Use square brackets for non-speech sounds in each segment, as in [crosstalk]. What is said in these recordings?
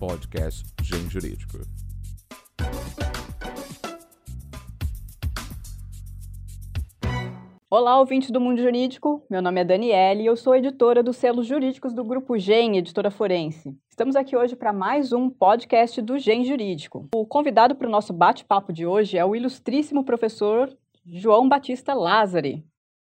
podcast Gen Jurídico. Olá, ouvintes do Mundo Jurídico. Meu nome é Daniele e eu sou editora dos selos jurídicos do Grupo Gen, editora forense. Estamos aqui hoje para mais um podcast do Gen Jurídico. O convidado para o nosso bate-papo de hoje é o ilustríssimo professor João Batista Lázari.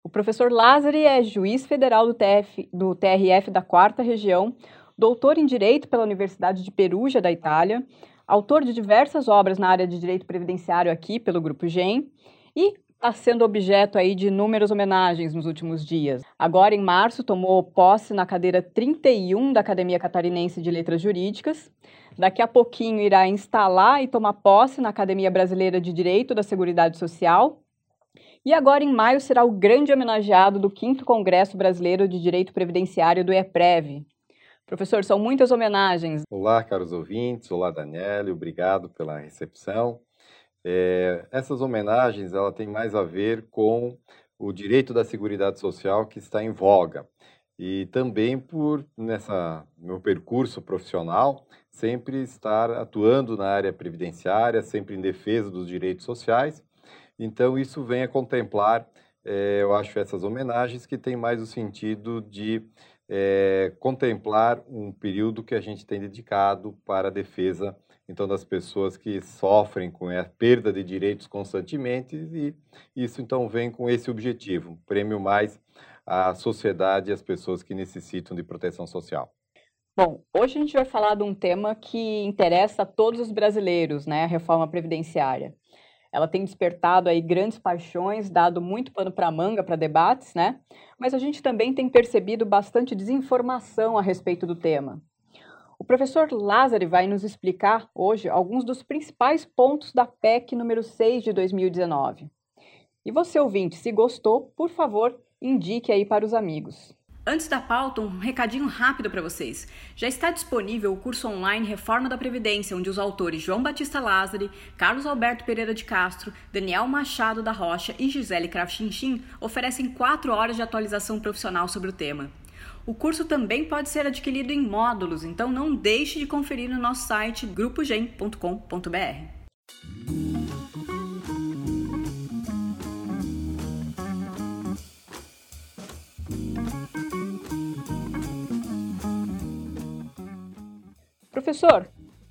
O professor Lázari é juiz federal do, TF, do TRF da Quarta Região, doutor em Direito pela Universidade de Perugia, da Itália, autor de diversas obras na área de direito previdenciário aqui pelo Grupo GEM e está sendo objeto aí de inúmeras homenagens nos últimos dias. Agora, em março, tomou posse na cadeira 31 da Academia Catarinense de Letras Jurídicas. Daqui a pouquinho irá instalar e tomar posse na Academia Brasileira de Direito da Seguridade Social. E agora, em maio, será o grande homenageado do 5 Congresso Brasileiro de Direito Previdenciário do EPREV, Professor, são muitas homenagens. Olá, caros ouvintes. Olá, Daniele. Obrigado pela recepção. É, essas homenagens ela tem mais a ver com o direito da Seguridade Social que está em voga e também por nessa meu percurso profissional sempre estar atuando na área previdenciária, sempre em defesa dos direitos sociais. Então isso vem a contemplar, é, eu acho essas homenagens que tem mais o sentido de é, contemplar um período que a gente tem dedicado para a defesa então das pessoas que sofrem com a perda de direitos constantemente e isso então vem com esse objetivo, prêmio mais à sociedade e às pessoas que necessitam de proteção social. Bom, hoje a gente vai falar de um tema que interessa a todos os brasileiros, né, a reforma previdenciária. Ela tem despertado aí grandes paixões, dado muito pano para manga para debates, né? Mas a gente também tem percebido bastante desinformação a respeito do tema. O professor Lázaro vai nos explicar hoje alguns dos principais pontos da PEC número 6 de 2019. E você ouvinte, se gostou, por favor, indique aí para os amigos. Antes da pauta, um recadinho rápido para vocês. Já está disponível o curso online Reforma da Previdência, onde os autores João Batista Lázari, Carlos Alberto Pereira de Castro, Daniel Machado da Rocha e Gisele Krafchinchin oferecem quatro horas de atualização profissional sobre o tema. O curso também pode ser adquirido em módulos, então não deixe de conferir no nosso site grupogem.com.br. Professor,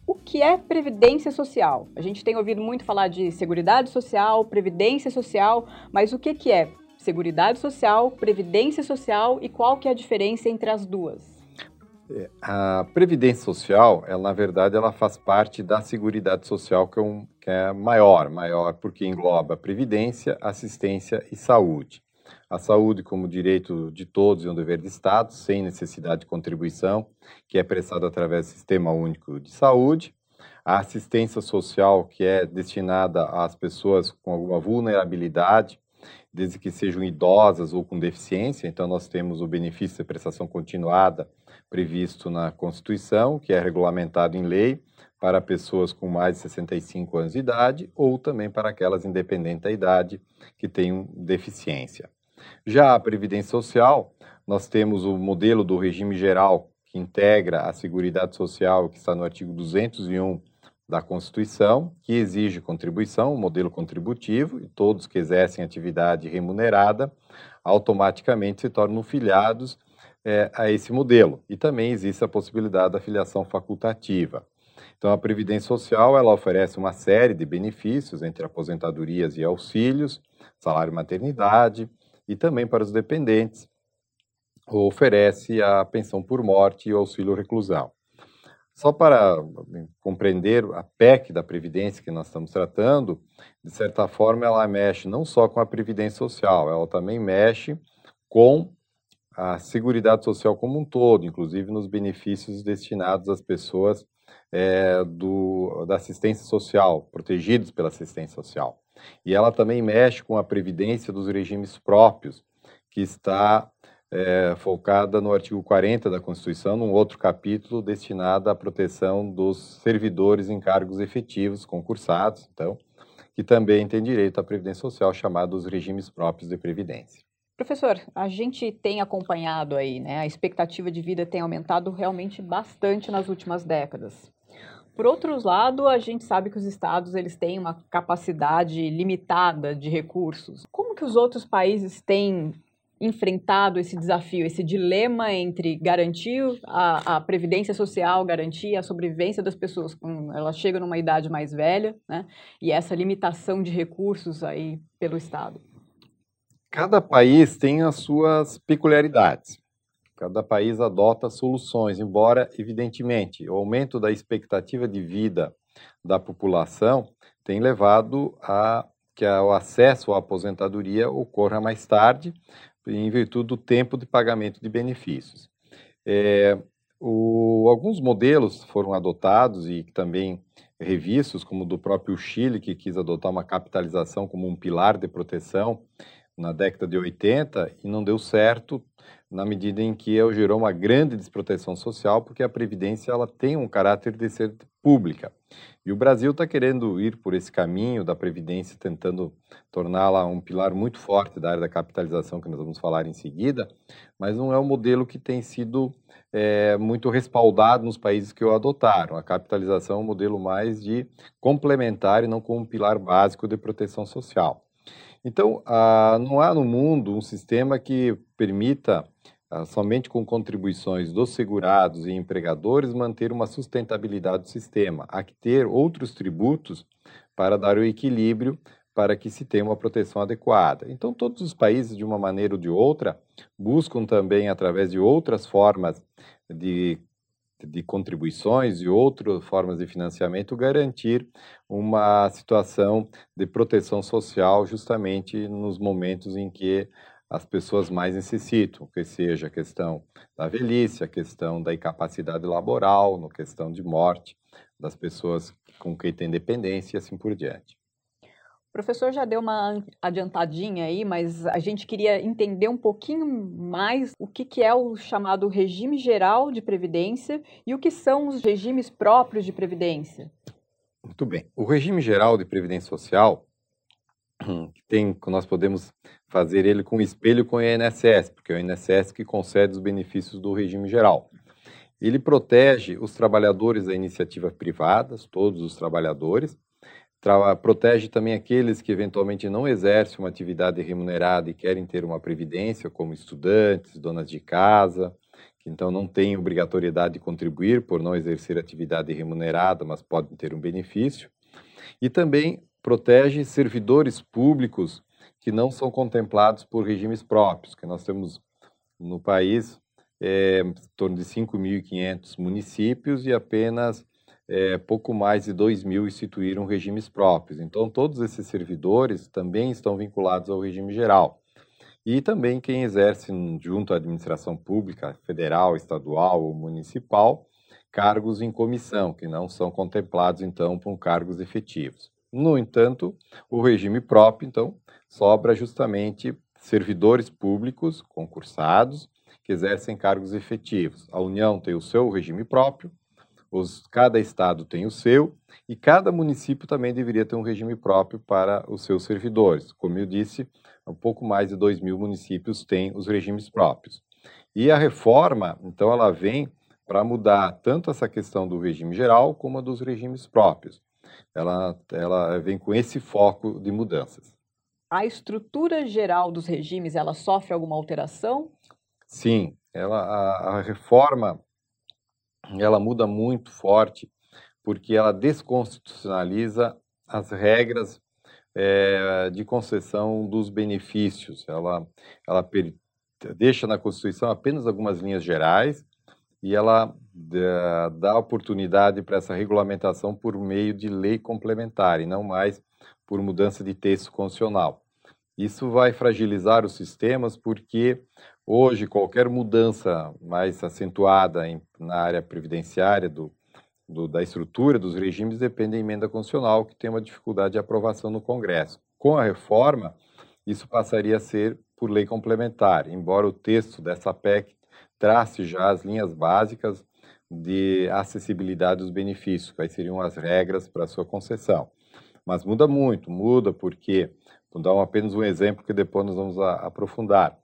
o que é previdência social? A gente tem ouvido muito falar de seguridade social, previdência social, mas o que, que é seguridade social, previdência social e qual que é a diferença entre as duas? É, a previdência social, ela, na verdade, ela faz parte da seguridade social que é, um, que é maior, maior porque engloba previdência, assistência e saúde a saúde como direito de todos e um dever de Estado, sem necessidade de contribuição, que é prestado através do Sistema Único de Saúde, a assistência social, que é destinada às pessoas com alguma vulnerabilidade, desde que sejam idosas ou com deficiência, então nós temos o benefício de prestação continuada previsto na Constituição, que é regulamentado em lei para pessoas com mais de 65 anos de idade ou também para aquelas independentes da idade que tenham deficiência. Já a Previdência Social, nós temos o modelo do regime geral, que integra a Seguridade Social, que está no artigo 201 da Constituição, que exige contribuição, um modelo contributivo, e todos que exercem atividade remunerada automaticamente se tornam filiados é, a esse modelo. E também existe a possibilidade da filiação facultativa. Então, a Previdência Social ela oferece uma série de benefícios entre aposentadorias e auxílios, salário maternidade, e também para os dependentes, oferece a pensão por morte e o auxílio reclusão. Só para compreender a PEC da Previdência que nós estamos tratando, de certa forma ela mexe não só com a Previdência Social, ela também mexe com a Seguridade Social como um todo, inclusive nos benefícios destinados às pessoas é, do, da assistência social, protegidos pela assistência social. E ela também mexe com a previdência dos regimes próprios, que está é, focada no artigo 40 da Constituição, num outro capítulo destinado à proteção dos servidores em cargos efetivos concursados, então, que também tem direito à previdência social, chamados regimes próprios de previdência. Professor, a gente tem acompanhado aí, né? A expectativa de vida tem aumentado realmente bastante nas últimas décadas. Por outro lado, a gente sabe que os estados eles têm uma capacidade limitada de recursos. Como que os outros países têm enfrentado esse desafio, esse dilema entre garantir a, a, previdência social, garantir a sobrevivência das pessoas quando elas chegam numa idade mais velha, né? E essa limitação de recursos aí pelo Estado. Cada país tem as suas peculiaridades. Cada país adota soluções, embora, evidentemente, o aumento da expectativa de vida da população tem levado a que o acesso à aposentadoria ocorra mais tarde, em virtude do tempo de pagamento de benefícios. É, o, alguns modelos foram adotados e também revistos, como do próprio Chile, que quis adotar uma capitalização como um pilar de proteção na década de 80 e não deu certo na medida em que gerou uma grande desproteção social, porque a Previdência ela tem um caráter de ser pública. E o Brasil está querendo ir por esse caminho da Previdência, tentando torná-la um pilar muito forte da área da capitalização, que nós vamos falar em seguida, mas não é um modelo que tem sido é, muito respaldado nos países que o adotaram. A capitalização é um modelo mais de complementar e não como um pilar básico de proteção social. Então, ah, não há no mundo um sistema que permita ah, somente com contribuições dos segurados e empregadores, manter uma sustentabilidade do sistema. Há que ter outros tributos para dar o equilíbrio para que se tenha uma proteção adequada. Então, todos os países, de uma maneira ou de outra, buscam também, através de outras formas de, de contribuições e outras formas de financiamento, garantir uma situação de proteção social justamente nos momentos em que as pessoas mais necessitam, que seja a questão da velhice, a questão da incapacidade laboral, no questão de morte das pessoas com quem tem dependência e assim por diante. Professor já deu uma adiantadinha aí, mas a gente queria entender um pouquinho mais o que, que é o chamado regime geral de previdência e o que são os regimes próprios de previdência. Muito bem. O regime geral de previdência social tem, nós podemos fazer ele com espelho com o INSS, porque é o INSS que concede os benefícios do regime geral. Ele protege os trabalhadores da iniciativa privadas, todos os trabalhadores, tra protege também aqueles que eventualmente não exercem uma atividade remunerada e querem ter uma previdência, como estudantes, donas de casa, que então não têm obrigatoriedade de contribuir por não exercer atividade remunerada, mas podem ter um benefício. E também protege servidores públicos que não são contemplados por regimes próprios, que nós temos no país é, em torno de 5.500 municípios e apenas é, pouco mais de 2 mil instituíram regimes próprios. Então, todos esses servidores também estão vinculados ao regime geral. E também quem exerce junto à administração pública, federal, estadual ou municipal, cargos em comissão, que não são contemplados, então, por cargos efetivos. No entanto, o regime próprio, então, sobra justamente servidores públicos concursados que exercem cargos efetivos. A União tem o seu regime próprio, os, cada estado tem o seu, e cada município também deveria ter um regime próprio para os seus servidores. Como eu disse, um pouco mais de 2 mil municípios têm os regimes próprios. E a reforma, então, ela vem para mudar tanto essa questão do regime geral como a dos regimes próprios ela, ela vem com esse foco de mudanças. A estrutura geral dos regimes, ela sofre alguma alteração? Sim, ela, a, a reforma ela muda muito forte porque ela desconstitucionaliza as regras é, de concessão dos benefícios. Ela, ela per, deixa na Constituição apenas algumas linhas gerais e ela eh, dá oportunidade para essa regulamentação por meio de lei complementar e não mais por mudança de texto constitucional. Isso vai fragilizar os sistemas porque hoje qualquer mudança mais acentuada em, na área previdenciária do, do, da estrutura dos regimes depende da emenda constitucional que tem uma dificuldade de aprovação no Congresso. Com a reforma, isso passaria a ser por lei complementar, embora o texto dessa PEC trace já as linhas básicas de acessibilidade dos benefícios, quais seriam as regras para sua concessão. Mas muda muito, muda porque, vou dar apenas um exemplo que depois nós vamos a, aprofundar.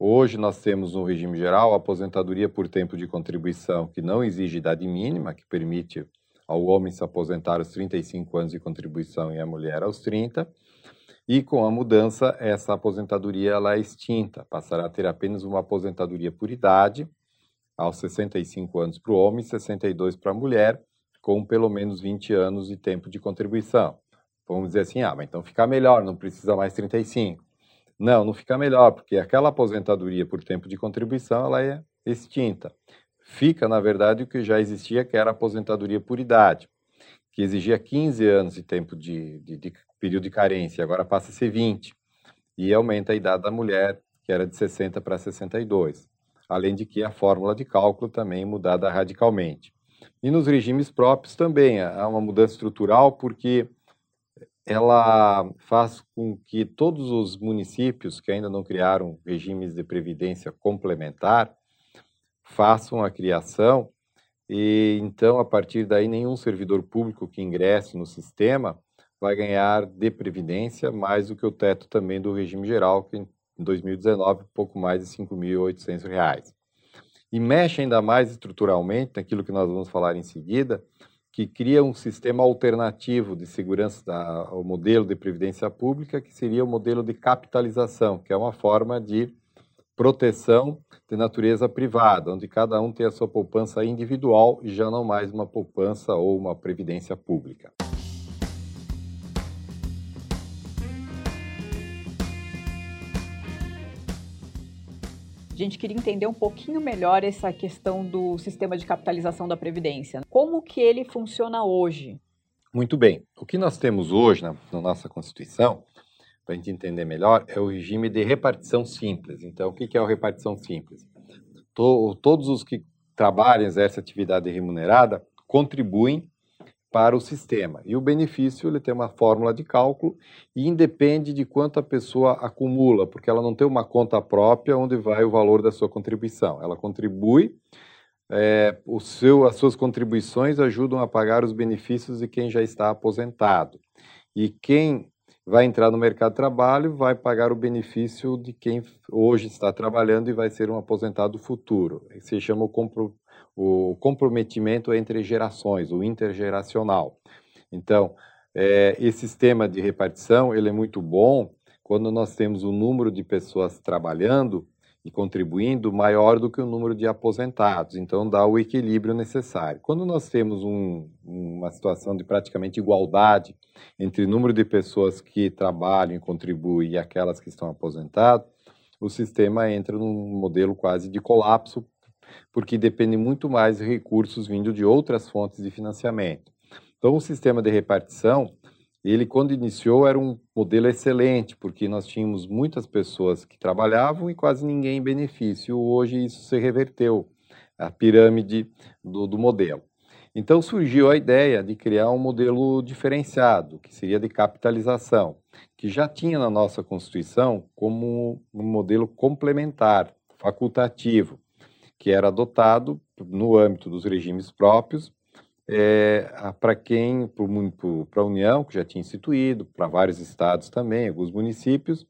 Hoje nós temos no regime geral aposentadoria por tempo de contribuição que não exige idade mínima, que permite ao homem se aposentar aos 35 anos de contribuição e a mulher aos 30. E com a mudança, essa aposentadoria ela é extinta, passará a ter apenas uma aposentadoria por idade, aos 65 anos para o homem e 62 para a mulher, com pelo menos 20 anos de tempo de contribuição. Vamos dizer assim, ah, mas então fica melhor, não precisa mais 35. Não, não fica melhor, porque aquela aposentadoria por tempo de contribuição ela é extinta. Fica, na verdade, o que já existia, que era a aposentadoria por idade, que exigia 15 anos de tempo de, de, de período de carência, agora passa a ser 20. E aumenta a idade da mulher, que era de 60 para 62. Além de que a fórmula de cálculo também mudada radicalmente. E nos regimes próprios também há uma mudança estrutural, porque ela faz com que todos os municípios que ainda não criaram regimes de previdência complementar façam a criação e então a partir daí nenhum servidor público que ingresse no sistema vai ganhar de previdência mais do que o teto também do regime geral, que em 2019 pouco mais de R$ 5.800. E mexe ainda mais estruturalmente naquilo que nós vamos falar em seguida, que cria um sistema alternativo de segurança da, ao modelo de previdência pública, que seria o modelo de capitalização, que é uma forma de proteção de natureza privada, onde cada um tem a sua poupança individual e já não mais uma poupança ou uma previdência pública. A gente queria entender um pouquinho melhor essa questão do sistema de capitalização da Previdência. Como que ele funciona hoje? Muito bem. O que nós temos hoje na, na nossa Constituição, para a gente entender melhor, é o regime de repartição simples. Então, o que, que é a repartição simples? To, todos os que trabalham, exercem atividade remunerada, contribuem para o sistema. E o benefício ele tem uma fórmula de cálculo e independe de quanto a pessoa acumula, porque ela não tem uma conta própria onde vai o valor da sua contribuição. Ela contribui, é, o seu, as suas contribuições ajudam a pagar os benefícios de quem já está aposentado. E quem vai entrar no mercado de trabalho vai pagar o benefício de quem hoje está trabalhando e vai ser um aposentado futuro. Se chama o compro, o comprometimento entre gerações, o intergeracional. Então, é, esse sistema de repartição ele é muito bom quando nós temos um número de pessoas trabalhando e contribuindo maior do que o número de aposentados, então dá o equilíbrio necessário. Quando nós temos um, uma situação de praticamente igualdade entre o número de pessoas que trabalham e contribuem e aquelas que estão aposentadas, o sistema entra num modelo quase de colapso, porque depende muito mais de recursos vindo de outras fontes de financiamento. Então, o sistema de repartição, ele quando iniciou era um modelo excelente, porque nós tínhamos muitas pessoas que trabalhavam e quase ninguém em benefício. Hoje isso se reverteu, a pirâmide do, do modelo. Então surgiu a ideia de criar um modelo diferenciado, que seria de capitalização, que já tinha na nossa Constituição como um modelo complementar, facultativo que era adotado no âmbito dos regimes próprios é, para quem, para a União, que já tinha instituído, para vários estados também, alguns municípios,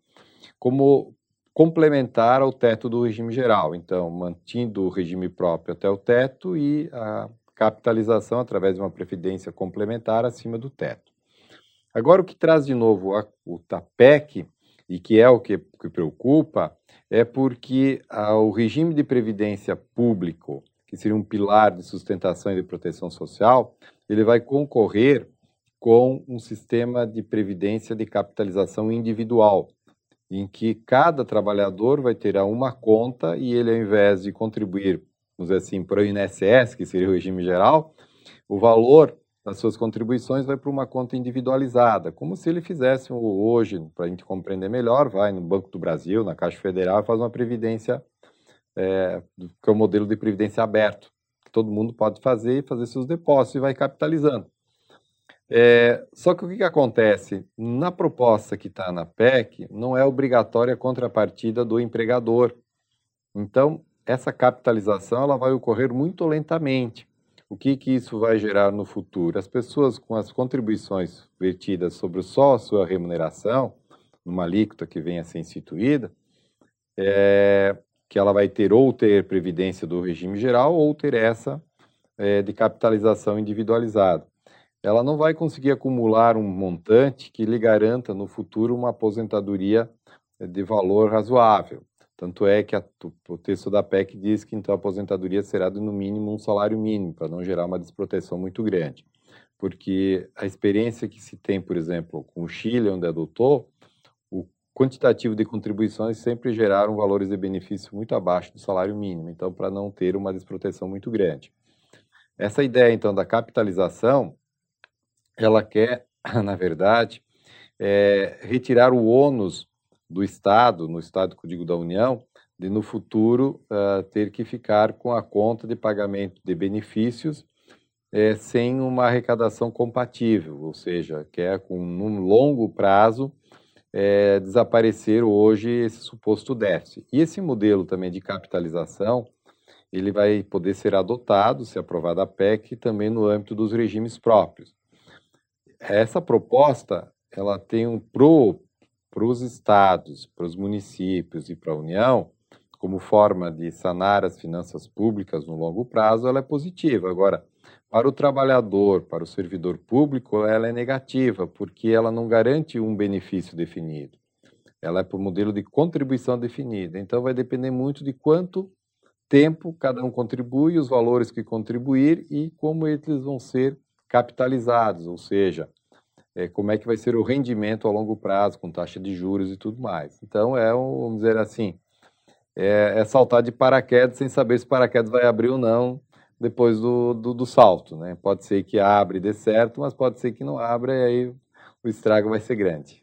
como complementar ao teto do regime geral. Então, mantendo o regime próprio até o teto e a capitalização através de uma previdência complementar acima do teto. Agora, o que traz de novo a, o TAPEC, e que é o que, que preocupa, é porque ah, o regime de previdência público, que seria um pilar de sustentação e de proteção social, ele vai concorrer com um sistema de previdência de capitalização individual, em que cada trabalhador vai ter uma conta e ele, ao invés de contribuir, vamos dizer assim, para o INSS, que seria o regime geral, o valor das suas contribuições vai para uma conta individualizada, como se ele fizesse hoje, para a gente compreender melhor, vai no Banco do Brasil, na Caixa Federal, faz uma previdência, é, que é o um modelo de previdência aberto, que todo mundo pode fazer e fazer seus depósitos e vai capitalizando. É, só que o que, que acontece? Na proposta que está na PEC, não é obrigatória a contrapartida do empregador. Então, essa capitalização ela vai ocorrer muito lentamente. O que, que isso vai gerar no futuro? As pessoas com as contribuições vertidas sobre só a sua remuneração, numa alíquota que venha a ser instituída, é, que ela vai ter ou ter previdência do regime geral ou ter essa é, de capitalização individualizada. Ela não vai conseguir acumular um montante que lhe garanta no futuro uma aposentadoria de valor razoável. Tanto é que a, o texto da PEC diz que então a aposentadoria será no mínimo um salário mínimo, para não gerar uma desproteção muito grande. Porque a experiência que se tem, por exemplo, com o Chile, onde adotou, o quantitativo de contribuições sempre geraram valores de benefício muito abaixo do salário mínimo, então para não ter uma desproteção muito grande. Essa ideia, então, da capitalização, ela quer, [laughs] na verdade, é, retirar o ônus do Estado, no Estado que eu digo da União, de no futuro uh, ter que ficar com a conta de pagamento de benefícios é, sem uma arrecadação compatível, ou seja, quer é com um longo prazo é, desaparecer hoje esse suposto déficit. E esse modelo também de capitalização, ele vai poder ser adotado, se aprovada a PEC, também no âmbito dos regimes próprios. Essa proposta, ela tem um pro para os estados, para os municípios e para a União, como forma de sanar as finanças públicas no longo prazo, ela é positiva. Agora, para o trabalhador, para o servidor público, ela é negativa, porque ela não garante um benefício definido. Ela é por modelo de contribuição definida. Então, vai depender muito de quanto tempo cada um contribui, os valores que contribuir e como eles vão ser capitalizados, ou seja, é, como é que vai ser o rendimento a longo prazo, com taxa de juros e tudo mais. Então, é, um, vamos dizer assim, é, é saltar de paraquedas sem saber se o paraquedas vai abrir ou não depois do, do, do, salto. Né? Pode ser que abre e dê certo, mas pode ser que não abra e aí o estrago vai ser grande.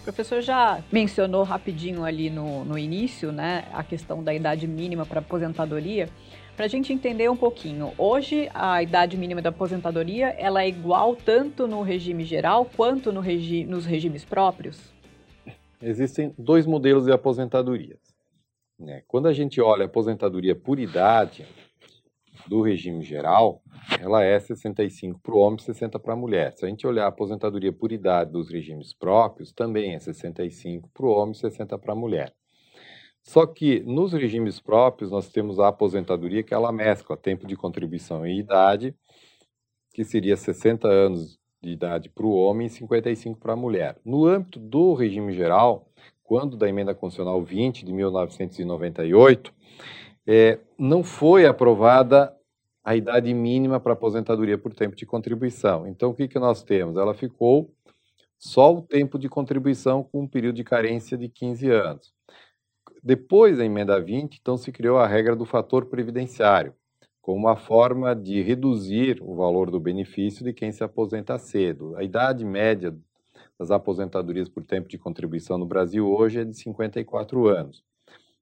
O professor já mencionou rapidinho ali no, no início né, a questão da idade mínima para aposentadoria. Para a gente entender um pouquinho, hoje a idade mínima da aposentadoria ela é igual tanto no regime geral quanto no regi nos regimes próprios? Existem dois modelos de aposentadorias. Né? Quando a gente olha a aposentadoria por idade do regime geral, ela é 65 para o homem e 60 para a mulher. Se a gente olhar a aposentadoria por idade dos regimes próprios, também é 65 para o homem e 60 para a mulher. Só que nos regimes próprios nós temos a aposentadoria que ela mescla tempo de contribuição e idade, que seria 60 anos de idade para o homem e 55 para a mulher. No âmbito do regime geral, quando da emenda constitucional 20 de 1998, é, não foi aprovada a idade mínima para aposentadoria por tempo de contribuição. Então, o que, que nós temos? Ela ficou só o tempo de contribuição com um período de carência de 15 anos. Depois da emenda 20, então se criou a regra do fator previdenciário, como uma forma de reduzir o valor do benefício de quem se aposenta cedo. A idade média das aposentadorias por tempo de contribuição no Brasil hoje é de 54 anos.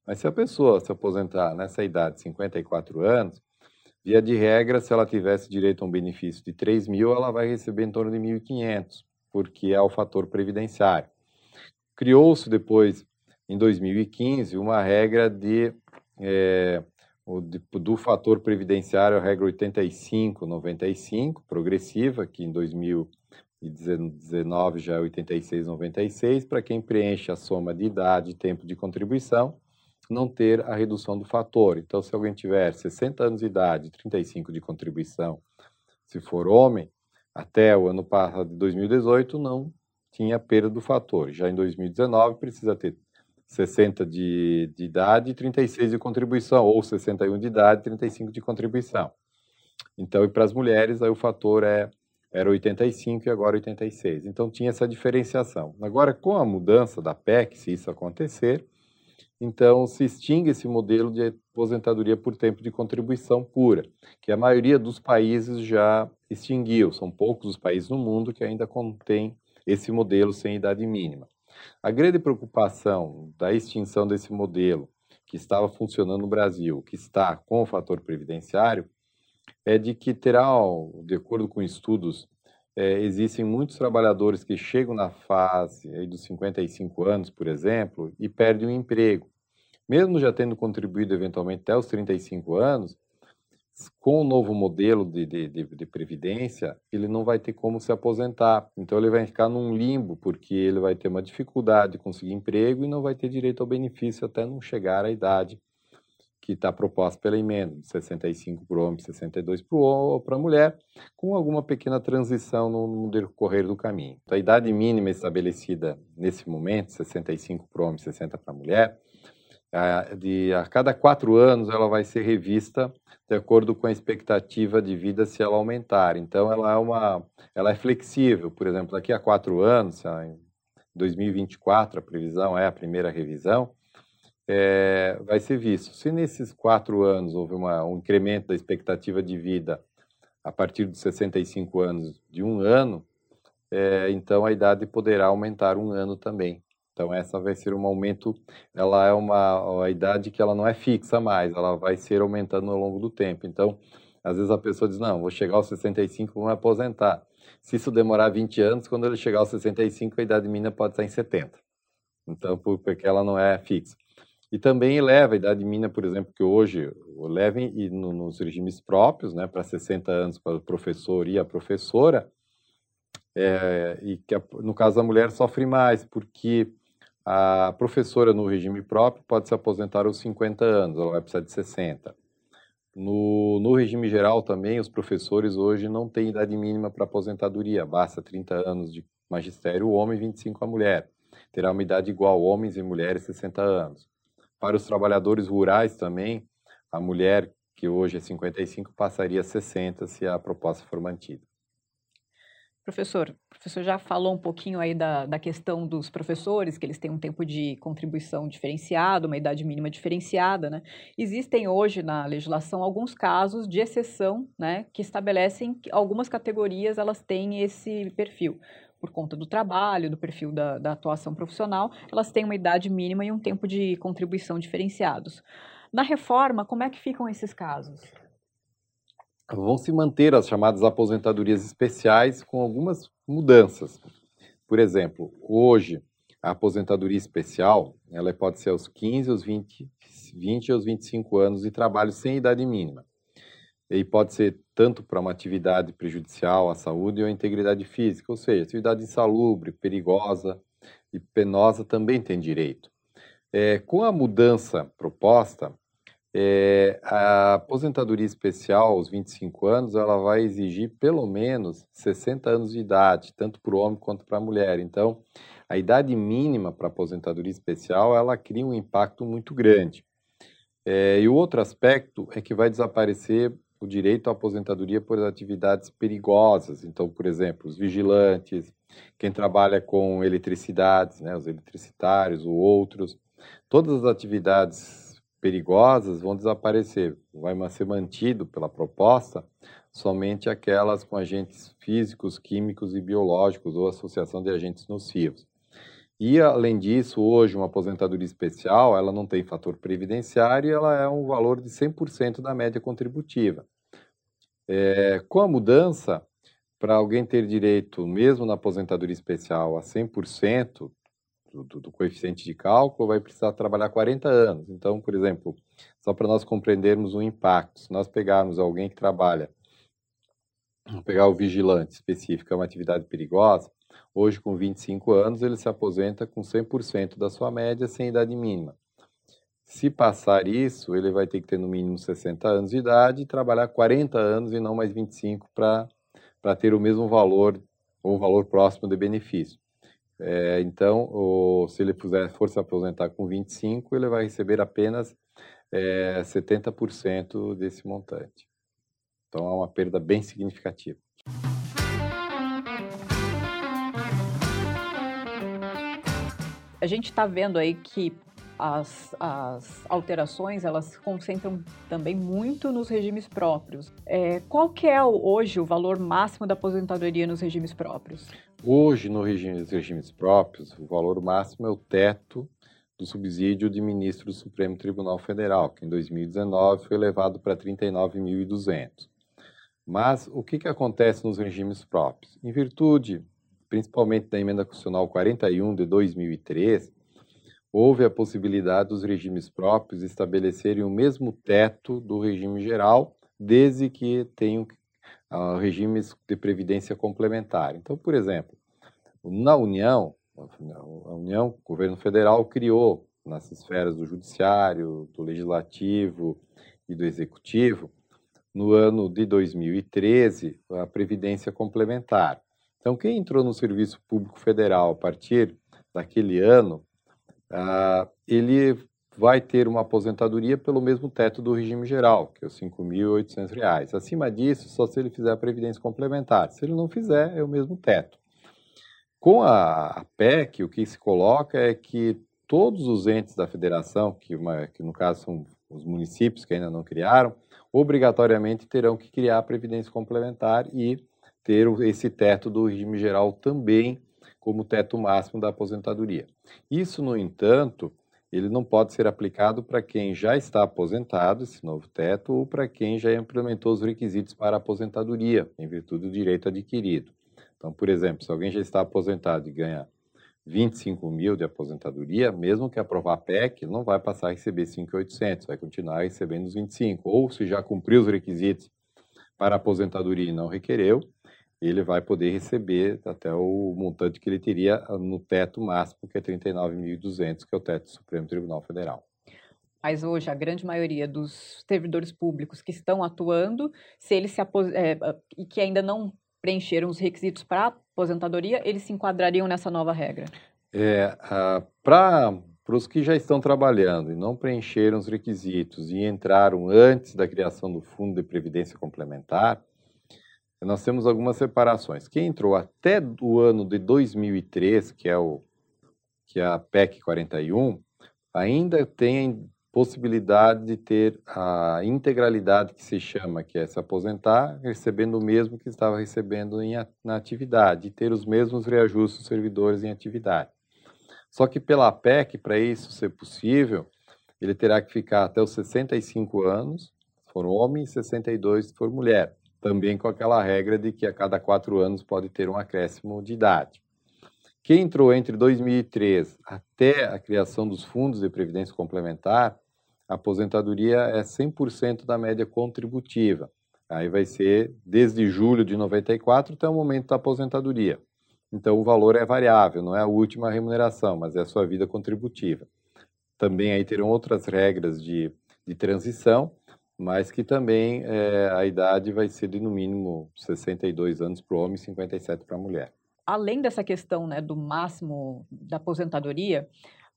Mas se a pessoa se aposentar nessa idade, 54 anos, via de regra, se ela tivesse direito a um benefício de 3 mil, ela vai receber em torno de 1.500, porque é o fator previdenciário. Criou-se depois em 2015, uma regra de, é, do fator previdenciário, a regra 85-95, progressiva, que em 2019 já é 86-96, para quem preenche a soma de idade e tempo de contribuição, não ter a redução do fator. Então, se alguém tiver 60 anos de idade, 35 de contribuição, se for homem, até o ano passado de 2018, não tinha perda do fator. Já em 2019, precisa ter 60 de, de idade e 36 de contribuição, ou 61 de idade e 35 de contribuição. Então, e para as mulheres, aí o fator é, era 85 e agora 86. Então, tinha essa diferenciação. Agora, com a mudança da PEC, se isso acontecer, então se extingue esse modelo de aposentadoria por tempo de contribuição pura, que a maioria dos países já extinguiu. São poucos os países no mundo que ainda contém esse modelo sem idade mínima. A grande preocupação da extinção desse modelo que estava funcionando no Brasil, que está com o fator previdenciário, é de que terá, de acordo com estudos, é, existem muitos trabalhadores que chegam na fase dos 55 anos, por exemplo, e perdem o emprego. Mesmo já tendo contribuído eventualmente até os 35 anos, com o novo modelo de, de, de, de, previdência, ele não vai ter como se aposentar. Então, ele vai ficar num limbo, porque ele vai ter uma dificuldade de conseguir emprego e não vai ter direito ao benefício até não chegar à idade que está proposta pela emenda, de 65 para o homem, 62 para a mulher, com alguma pequena transição no, no, decorrer do caminho. Então, a idade mínima estabelecida nesse momento, 65 para o homem, 60 para a mulher, a, de, a cada quatro anos ela vai ser revista de acordo com a expectativa de vida se ela aumentar. Então, ela é, uma, ela é flexível. Por exemplo, daqui a quatro anos, em 2024, a previsão é a primeira revisão, é, vai ser visto. Se nesses quatro anos houve uma, um incremento da expectativa de vida a partir dos 65 anos de um ano, é, então a idade poderá aumentar um ano também. Então essa vai ser um aumento, ela é uma, uma idade que ela não é fixa mais, ela vai ser aumentando ao longo do tempo. Então, às vezes a pessoa diz, não, vou chegar aos 65, vou me aposentar. Se isso demorar 20 anos, quando ele chegar aos 65, a idade mínima pode estar em 70. Então, porque ela não é fixa. E também eleva a idade mínima, por exemplo, que hoje levem e no, nos regimes próprios, né, para 60 anos para o professor e a professora, é, e que a, no caso da mulher sofre mais, porque a professora no regime próprio pode se aposentar aos 50 anos, ela vai precisar de 60. No, no regime geral também, os professores hoje não têm idade mínima para aposentadoria, basta 30 anos de magistério o homem e 25 a mulher. Terá uma idade igual, homens e mulheres, 60 anos. Para os trabalhadores rurais também, a mulher, que hoje é 55, passaria a 60 se a proposta for mantida. Professor, o professor já falou um pouquinho aí da, da questão dos professores, que eles têm um tempo de contribuição diferenciado, uma idade mínima diferenciada, né? Existem hoje na legislação alguns casos de exceção, né, que estabelecem que algumas categorias elas têm esse perfil por conta do trabalho, do perfil da, da atuação profissional, elas têm uma idade mínima e um tempo de contribuição diferenciados. Na reforma, como é que ficam esses casos? Vão se manter as chamadas aposentadorias especiais com algumas mudanças. Por exemplo, hoje, a aposentadoria especial, ela pode ser aos 15, aos 20, 20 aos 25 anos de trabalho sem idade mínima. E pode ser tanto para uma atividade prejudicial à saúde ou à integridade física, ou seja, atividade insalubre, perigosa e penosa também tem direito. É, com a mudança proposta, é, a aposentadoria especial aos 25 anos, ela vai exigir pelo menos 60 anos de idade, tanto para o homem quanto para a mulher. Então, a idade mínima para aposentadoria especial, ela cria um impacto muito grande. É, e o outro aspecto é que vai desaparecer o direito à aposentadoria por atividades perigosas. Então, por exemplo, os vigilantes, quem trabalha com eletricidades, né, os eletricitários ou outros, todas as atividades perigosas vão desaparecer. Vai ser mantido pela proposta somente aquelas com agentes físicos, químicos e biológicos ou associação de agentes nocivos. E, além disso, hoje, uma aposentadoria especial, ela não tem fator previdenciário e ela é um valor de 100% da média contributiva. É, com a mudança, para alguém ter direito, mesmo na aposentadoria especial, a 100% do, do, coeficiente de cálculo, vai precisar trabalhar 40 anos. Então, por exemplo, só para nós compreendermos o impacto, se nós pegarmos alguém que trabalha, pegar o vigilante específico, é uma atividade perigosa, Hoje, com 25 anos, ele se aposenta com 100% da sua média sem idade mínima. Se passar isso, ele vai ter que ter no mínimo 60 anos de idade e trabalhar 40 anos e não mais 25 para ter o mesmo valor ou um valor próximo de benefício. É, então, o, se ele puser, for se aposentar com 25, ele vai receber apenas é, 70% desse montante. Então, é uma perda bem significativa. a gente está vendo aí que as, as, alterações elas se concentram também muito nos regimes próprios. É, qual que é hoje o valor máximo da aposentadoria nos regimes próprios? Hoje, no regime, nos regimes próprios, o valor máximo é o teto do subsídio de ministro do Supremo Tribunal Federal, que em 2019 foi elevado para 39.200. Mas o que, que acontece nos regimes próprios? Em virtude principalmente da emenda constitucional 41 de 2003, houve a possibilidade dos regimes próprios estabelecerem o mesmo teto do regime geral, desde que tenham regimes de previdência complementar. Então, por exemplo, na União, a União, o governo federal criou nas esferas do judiciário, do legislativo e do executivo, no ano de 2013, a previdência complementar. Então, quem entrou no serviço público federal a partir daquele ano, ah, ele vai ter uma aposentadoria pelo mesmo teto do regime geral, que é os R$ 5.800. Acima disso, só se ele fizer a previdência complementar. Se ele não fizer, é o mesmo teto. Com a PEC, o que se coloca é que todos os entes da federação, que, uma, que no caso são os municípios que ainda não criaram, obrigatoriamente terão que criar a previdência complementar e ter esse teto do regime geral também como teto máximo da aposentadoria. Isso, no entanto, ele não pode ser aplicado para quem já está aposentado, esse novo teto, ou para quem já implementou os requisitos para a aposentadoria, em virtude do direito adquirido. Então, por exemplo, se alguém já está aposentado e ganha 25 mil de aposentadoria, mesmo que aprovar a PEC, não vai passar a receber 5.800, vai continuar recebendo os 25. Ou se já cumpriu os requisitos para a aposentadoria e não requereu, ele vai poder receber até o montante que ele teria no teto máximo, que é 39.200, que é o teto do Supremo Tribunal Federal. Mas hoje a grande maioria dos servidores públicos que estão atuando, se eles se é, e que ainda não preencheram os requisitos para aposentadoria, eles se enquadrariam nessa nova regra? É, para os que já estão trabalhando e não preencheram os requisitos e entraram antes da criação do Fundo de Previdência Complementar, nós temos algumas separações. Quem entrou até o ano de 2003, que é, o, que é a PEC 41, ainda tem possibilidade de ter a integralidade que se chama, que é se aposentar recebendo o mesmo que estava recebendo em, na atividade, e ter os mesmos reajustes dos servidores em atividade. Só que pela PEC, para isso ser possível, ele terá que ficar até os 65 anos, se for homem, e 62 se for mulher também com aquela regra de que a cada quatro anos pode ter um acréscimo de idade. Quem entrou entre 2003 até a criação dos fundos de previdência complementar, a aposentadoria é 100% da média contributiva. Aí vai ser desde julho de 94 até o momento da aposentadoria. Então o valor é variável, não é a última remuneração, mas é a sua vida contributiva. Também aí terão outras regras de, de transição, mas que também é, a idade vai ser de no mínimo 62 anos para o homem e 57 para a mulher. Além dessa questão né, do máximo da aposentadoria,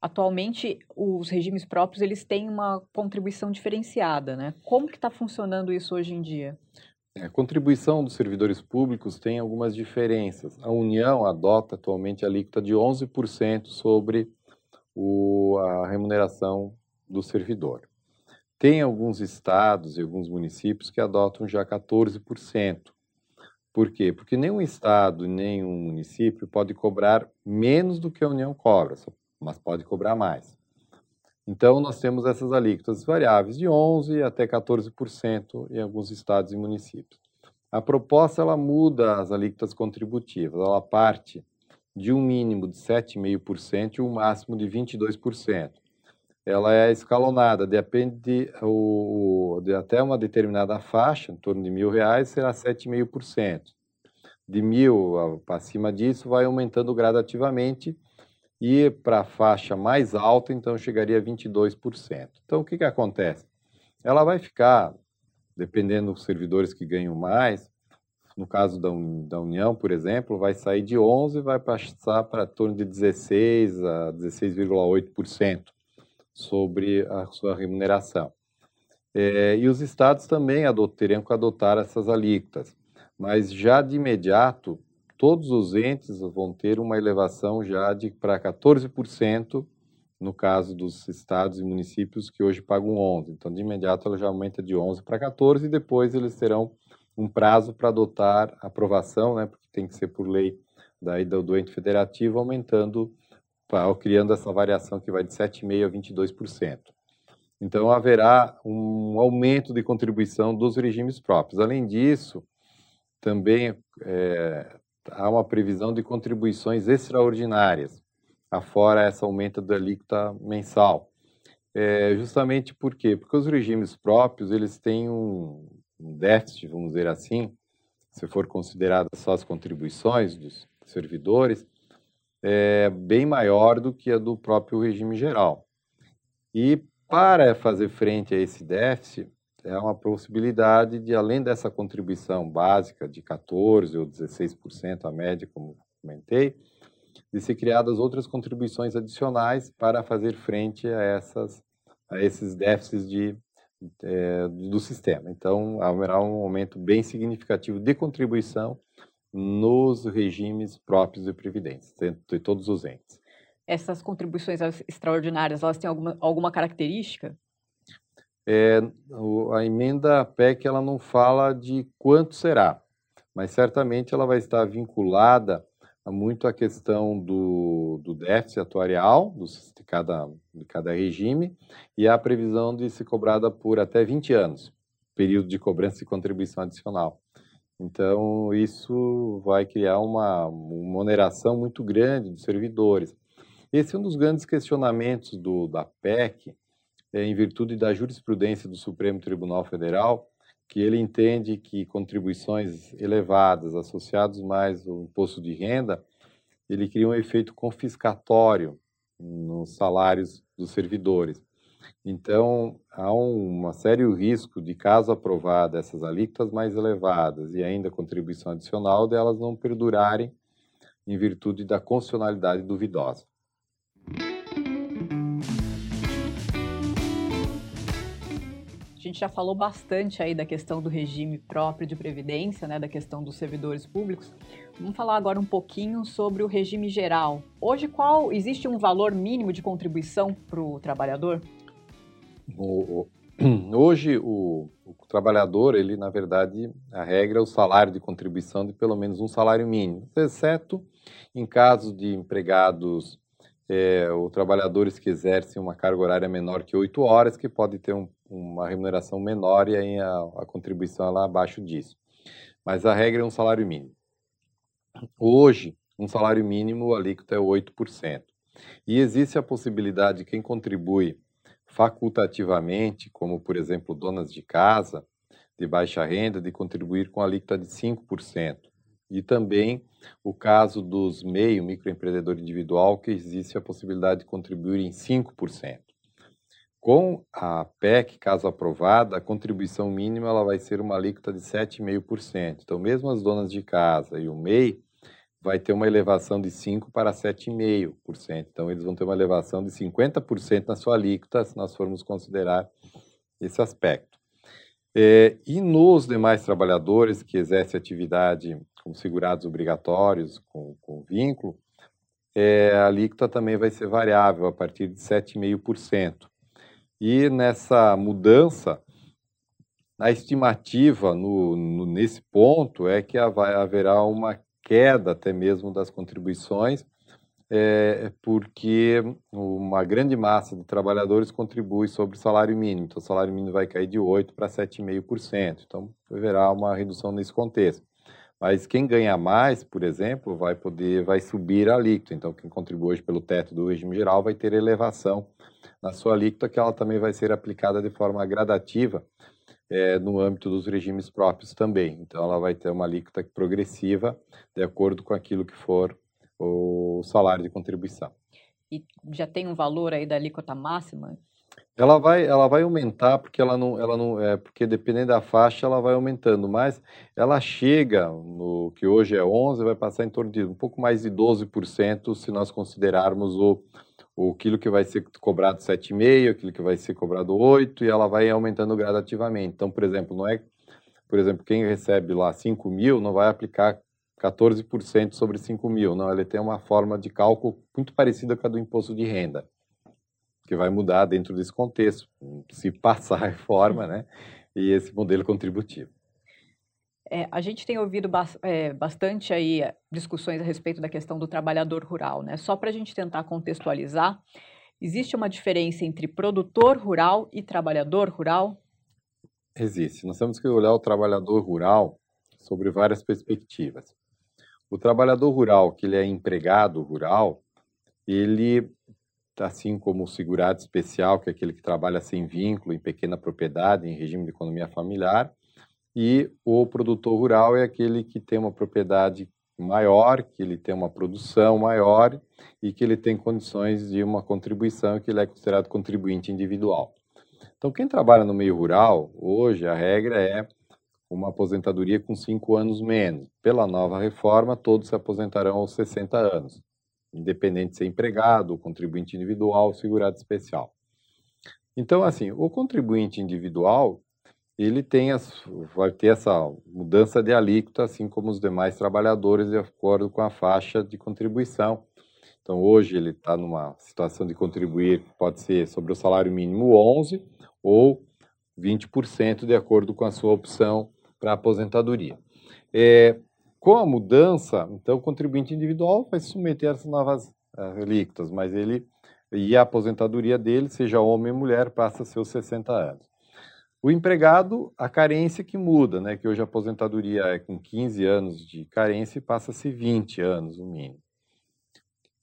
atualmente os regimes próprios eles têm uma contribuição diferenciada, né? Como que está funcionando isso hoje em dia? É, a contribuição dos servidores públicos tem algumas diferenças. A União adota atualmente a alíquota de 11% sobre o, a remuneração do servidor. Tem alguns estados e alguns municípios que adotam já 14%. Por quê? Porque nenhum estado, nenhum município pode cobrar menos do que a União cobra, mas pode cobrar mais. Então, nós temos essas alíquotas variáveis de 11% até 14% em alguns estados e municípios. A proposta ela muda as alíquotas contributivas, ela parte de um mínimo de 7,5% e um máximo de 22% ela é escalonada, depende o, de até uma determinada faixa, em torno de mil reais, será 7,5%. De mil para cima disso, vai aumentando gradativamente e para a faixa mais alta, então chegaria a 22%. Então, o que, que acontece? Ela vai ficar, dependendo dos servidores que ganham mais, no caso da, da União, por exemplo, vai sair de 11% e vai passar para torno de 16% a 16,8% sobre a sua remuneração. É, e os estados também teriam que adotar essas alíquotas, mas já de imediato, todos os entes vão ter uma elevação já de para 14%, no caso dos estados e municípios que hoje pagam 11%. Então, de imediato, ela já aumenta de 11% para 14% e depois eles terão um prazo para adotar aprovação, né, porque tem que ser por lei daí do ente federativo, aumentando criando essa variação que vai de 7,5% a 22%. Então, haverá um aumento de contribuição dos regimes próprios. Além disso, também é, há uma previsão de contribuições extraordinárias, afora essa aumento da alíquota mensal. É, justamente por quê? Porque os regimes próprios, eles têm um déficit, vamos dizer assim, se for considerado só as contribuições dos servidores, é bem maior do que a do próprio regime geral. E para fazer frente a esse déficit, é uma possibilidade de, além dessa contribuição básica de 14% ou 16%, a média, como comentei, de ser criadas outras contribuições adicionais para fazer frente a, essas, a esses déficits de, é, do sistema. Então, haverá um aumento bem significativo de contribuição nos regimes próprios de previdência, de todos os entes. Essas contribuições extraordinárias, elas têm alguma, alguma característica? É, a emenda PEC ela não fala de quanto será, mas certamente ela vai estar vinculada muito à questão do, do déficit atuarial do, de, cada, de cada regime e à previsão de ser cobrada por até 20 anos, período de cobrança de contribuição adicional. Então, isso vai criar uma, uma oneração muito grande dos servidores. Esse é um dos grandes questionamentos do, da PEC, é, em virtude da jurisprudência do Supremo Tribunal Federal, que ele entende que contribuições elevadas associadas mais ao imposto de renda, ele cria um efeito confiscatório nos salários dos servidores. Então, há um sério risco de, caso aprovada essas alíquotas mais elevadas e ainda contribuição adicional, delas não perdurarem em virtude da constitucionalidade duvidosa. A gente já falou bastante aí da questão do regime próprio de previdência, né, da questão dos servidores públicos. Vamos falar agora um pouquinho sobre o regime geral. Hoje, qual existe um valor mínimo de contribuição para o trabalhador? [clears throat] Hoje, o, o, trabalhador, ele, na verdade, a regra é o salário de contribuição de pelo menos um salário mínimo, exceto em casos de empregados é, ou trabalhadores que exercem uma carga horária menor que oito horas, que pode ter um uma remuneração menor e aí a, a contribuição é lá abaixo disso. Mas a regra é um salário mínimo. Hoje, um salário mínimo, a alíquota é 8%. E existe a possibilidade de quem contribui facultativamente, como por exemplo donas de casa de baixa renda, de contribuir com a alíquota de 5%. E também o caso dos MEI, microempreendedor individual, que existe a possibilidade de contribuir em 5%. Com a PEC, caso aprovada, a contribuição mínima ela vai ser uma alíquota de 7,5%. Então, mesmo as donas de casa e o MEI vai ter uma elevação de 5% para 7,5%. Então, eles vão ter uma elevação de 50% na sua alíquota, se nós formos considerar esse aspecto. É, e nos demais trabalhadores que exercem atividade como segurados obrigatórios, com, com vínculo, é, a alíquota também vai ser variável a partir de 7,5%. E nessa mudança, a estimativa no, no, nesse ponto é que haverá uma queda até mesmo das contribuições, é, porque uma grande massa de trabalhadores contribui sobre o salário mínimo. Então, o salário mínimo vai cair de 8% para 7,5%. Então, haverá uma redução nesse contexto. Mas quem ganha mais, por exemplo, vai poder, vai subir a alíquota. Então, quem contribui hoje pelo teto do regime geral vai ter elevação na sua alíquota, que ela também vai ser aplicada de forma gradativa é, no âmbito dos regimes próprios também. Então, ela vai ter uma alíquota progressiva de acordo com aquilo que for o salário de contribuição. E já tem um valor aí da alíquota máxima? Ela vai, ela vai aumentar porque ela não, ela não é porque dependendo da faixa ela vai aumentando, mas ela chega no que hoje é 11, vai passar em torno de um pouco mais de 12% se nós considerarmos o o quilo que vai ser cobrado 7,5, aquilo que vai ser cobrado 8, e ela vai aumentando gradativamente. Então, por exemplo, não é, por exemplo, quem recebe lá 5 mil não vai aplicar 14% sobre 5 mil, não, ele tem uma forma de cálculo muito parecida com a do imposto de renda, que vai mudar dentro desse contexto, se passar a reforma, né, e esse modelo contributivo. É, a gente tem ouvido ba é, bastante aí é, discussões a respeito da questão do trabalhador rural, né? Só para a gente tentar contextualizar, existe uma diferença entre produtor rural e trabalhador rural? Existe. Nós temos que olhar o trabalhador rural sobre várias perspectivas. O trabalhador rural, que ele é empregado rural, ele, assim como o segurado especial, que é aquele que trabalha sem vínculo, em pequena propriedade, em regime de economia familiar, e o produtor rural é aquele que tem uma propriedade maior, que ele tem uma produção maior e que ele tem condições de uma contribuição que ele é considerado contribuinte individual. Então, quem trabalha no meio rural, hoje a regra é uma aposentadoria com cinco anos menos. Pela nova reforma, todos se aposentarão aos 60 anos, independente de ser empregado, contribuinte individual, segurado especial. Então, assim, o contribuinte individual, ele tem as, vai ter essa mudança de alíquota, assim como os demais trabalhadores, de acordo com a faixa de contribuição. Então, hoje ele está numa situação de contribuir, pode ser sobre o salário mínimo 11 ou 20% de acordo com a sua opção para aposentadoria. É, com a mudança, então, o contribuinte individual vai se submeter a essas novas uh, alíquotas, mas ele e a aposentadoria dele, seja homem ou mulher, passa os 60 anos. O empregado, a carência que muda, né? que hoje a aposentadoria é com 15 anos de carência e passa a ser 20 anos, no mínimo.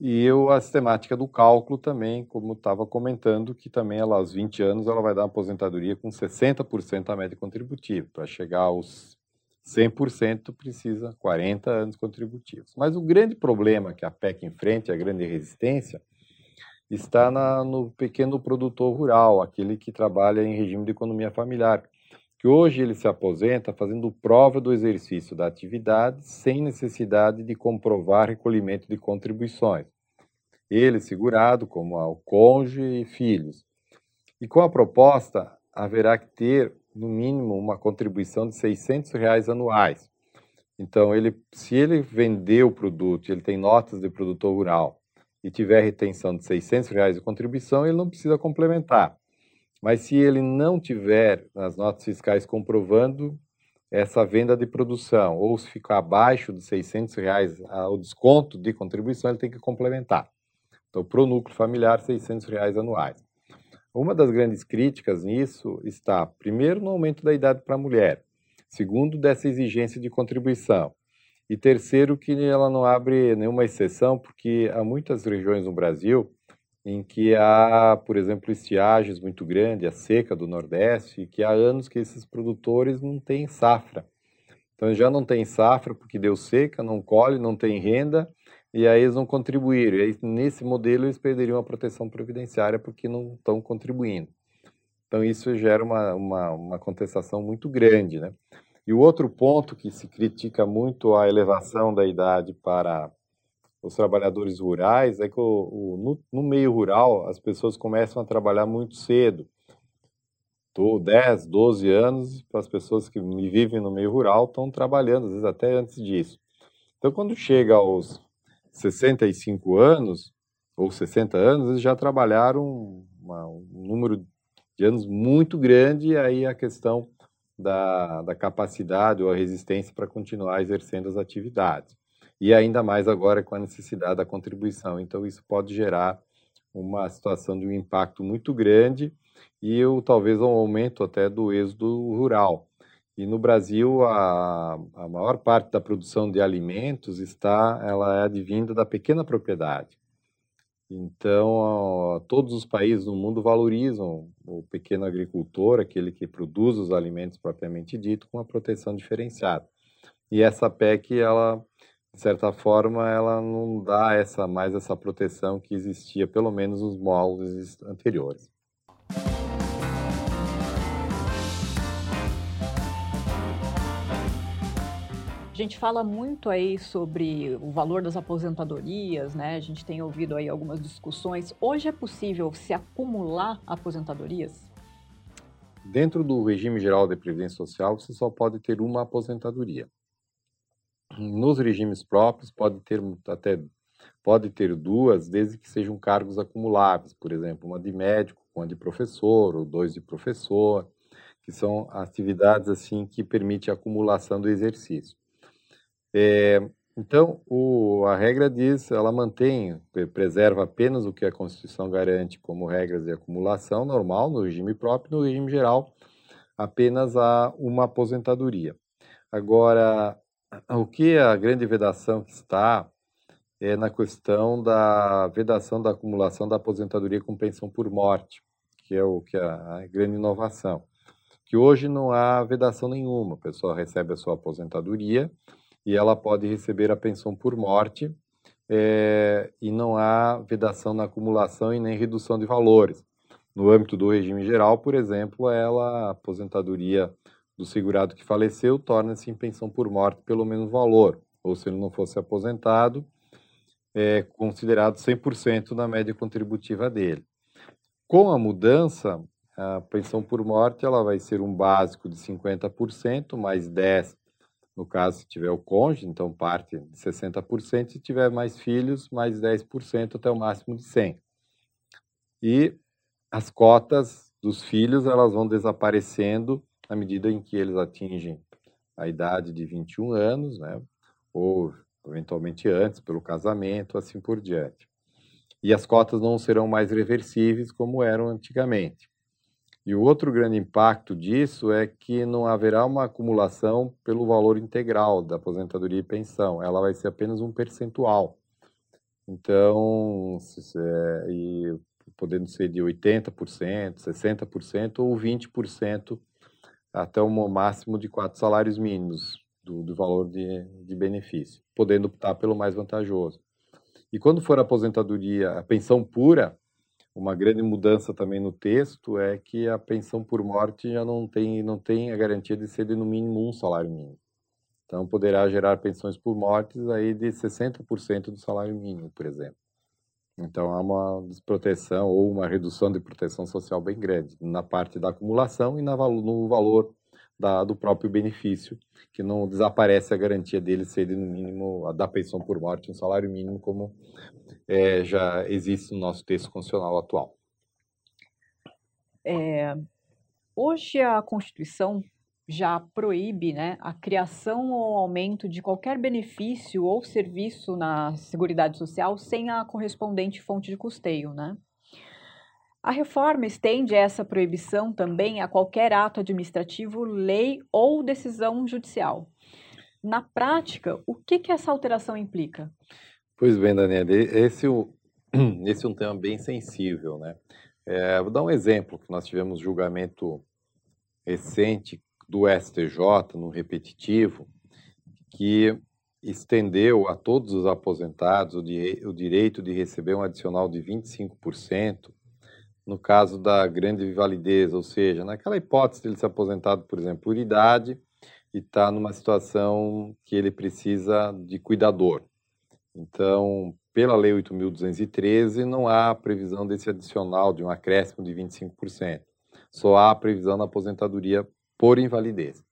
E eu, a sistemática do cálculo também, como estava comentando, que também ela, aos 20 anos ela vai dar uma aposentadoria com 60% da média contributiva. Para chegar aos 100% precisa 40 anos contributivos. Mas o grande problema que a PEC enfrenta, a grande resistência, está na, no pequeno produtor rural, aquele que trabalha em regime de economia familiar, que hoje ele se aposenta fazendo prova do exercício da atividade sem necessidade de comprovar recolhimento de contribuições. Ele segurado como o cônjuge e filhos. E com a proposta, haverá que ter, no mínimo, uma contribuição de 600 reais anuais. Então, ele, se ele vender o produto, ele tem notas de produtor rural, e tiver retenção de 600 reais de contribuição, ele não precisa complementar. Mas se ele não tiver as notas fiscais comprovando essa venda de produção, ou se ficar abaixo de 600 reais o desconto de contribuição, ele tem que complementar. Então, para o núcleo familiar, 600 reais anuais. Uma das grandes críticas nisso está, primeiro, no aumento da idade para a mulher, segundo, dessa exigência de contribuição, e terceiro, que ela não abre nenhuma exceção, porque há muitas regiões no Brasil em que há, por exemplo, estiagens muito grandes, a seca do Nordeste, que há anos que esses produtores não têm safra. Então já não tem safra porque deu seca, não colhe, não tem renda, e aí eles não contribuíram. E aí, nesse modelo eles perderiam a proteção previdenciária porque não estão contribuindo. Então isso gera uma, uma, uma contestação muito grande, né? E o outro ponto que se critica muito a elevação da idade para os trabalhadores rurais é que o, o, no, no, meio rural as pessoas começam a trabalhar muito cedo. Tô 10, 12 anos, para as pessoas que vivem no meio rural estão trabalhando, às vezes até antes disso. Então, quando chega aos 65 anos ou 60 anos, eles já trabalharam uma, um número de anos muito grande, e aí a questão da, da capacidade ou a resistência para continuar exercendo as atividades. E ainda mais agora com a necessidade da contribuição. Então, isso pode gerar uma situação de um impacto muito grande e o, talvez um aumento até do êxodo rural. E no Brasil, a, a maior parte da produção de alimentos está, ela é advinda da pequena propriedade. Então, todos os países do mundo valorizam o pequeno agricultor, aquele que produz os alimentos propriamente dito, com uma proteção diferenciada. E essa PEC, ela, de certa forma, ela não dá essa mais essa proteção que existia, pelo menos nos moldes anteriores. A gente fala muito aí sobre o valor das aposentadorias, né? A gente tem ouvido aí algumas discussões. Hoje é possível se acumular aposentadorias? Dentro do regime geral de previdência social, você só pode ter uma aposentadoria. Nos regimes próprios pode ter até pode ter duas, desde que sejam cargos acumuláveis, por exemplo, uma de médico, uma de professor ou dois de professor, que são atividades assim que permitem a acumulação do exercício. É, então, o, a regra diz, ela mantém, preserva apenas o que a Constituição garante como regras de acumulação normal, no regime próprio, no regime geral, apenas há uma aposentadoria. Agora, o que a grande vedação está é na questão da vedação da acumulação da aposentadoria com pensão por morte, que é o que é a grande inovação. Que hoje não há vedação nenhuma, a pessoa recebe a sua aposentadoria, e ela pode receber a pensão por morte é, e não há vedação na acumulação e nem redução de valores. No âmbito do regime geral, por exemplo, ela, a aposentadoria do segurado que faleceu torna-se em pensão por morte pelo mesmo valor, ou se ele não fosse aposentado, é considerado 100% na média contributiva dele. Com a mudança, a pensão por morte ela vai ser um básico de 50%, mais 10% no caso se tiver o cônjuge, então parte de 60%, se tiver mais filhos, mais 10% até o máximo de 100%. E as cotas dos filhos elas vão desaparecendo à medida em que eles atingem a idade de 21 anos, né? ou eventualmente antes, pelo casamento, assim por diante. E as cotas não serão mais reversíveis como eram antigamente. E o outro grande impacto disso é que não haverá uma acumulação pelo valor integral da aposentadoria e pensão, ela vai ser apenas um percentual. Então, é, e podendo ser de 80%, 60% ou 20% até o máximo de quatro salários mínimos do, do valor de, de benefício, podendo optar pelo mais vantajoso. E quando for a aposentadoria, a pensão pura, uma grande mudança também no texto é que a pensão por morte já não tem, não tem a garantia de ser de no mínimo um salário mínimo. Então, poderá gerar pensões por mortes aí de 60% do salário mínimo, por exemplo. Então, há uma desproteção ou uma redução de proteção social bem grande na parte da acumulação e na, no valor da, do próprio benefício, que não desaparece a garantia dele ser no mínimo, da pensão por morte, um salário mínimo, como é, já existe no nosso texto constitucional atual. É, hoje a Constituição já proíbe né, a criação ou aumento de qualquer benefício ou serviço na Seguridade Social sem a correspondente fonte de custeio, né? A reforma estende essa proibição também a qualquer ato administrativo, lei ou decisão judicial. Na prática, o que, que essa alteração implica? Pois bem, Daniela, esse, [clears throat] esse é um tema bem sensível, né? É, vou dar um exemplo, que nós tivemos julgamento recente do STJ, no repetitivo, que estendeu a todos os aposentados o, di o direito de receber um adicional de 25% no caso da grande validez, ou seja, naquela hipótese de ele ser aposentado, por exemplo, por idade e está numa situação que ele precisa de cuidador. Então, pela Lei 8.213, não há previsão desse adicional de um acréscimo de 25%. Só há previsão na aposentadoria por invalidez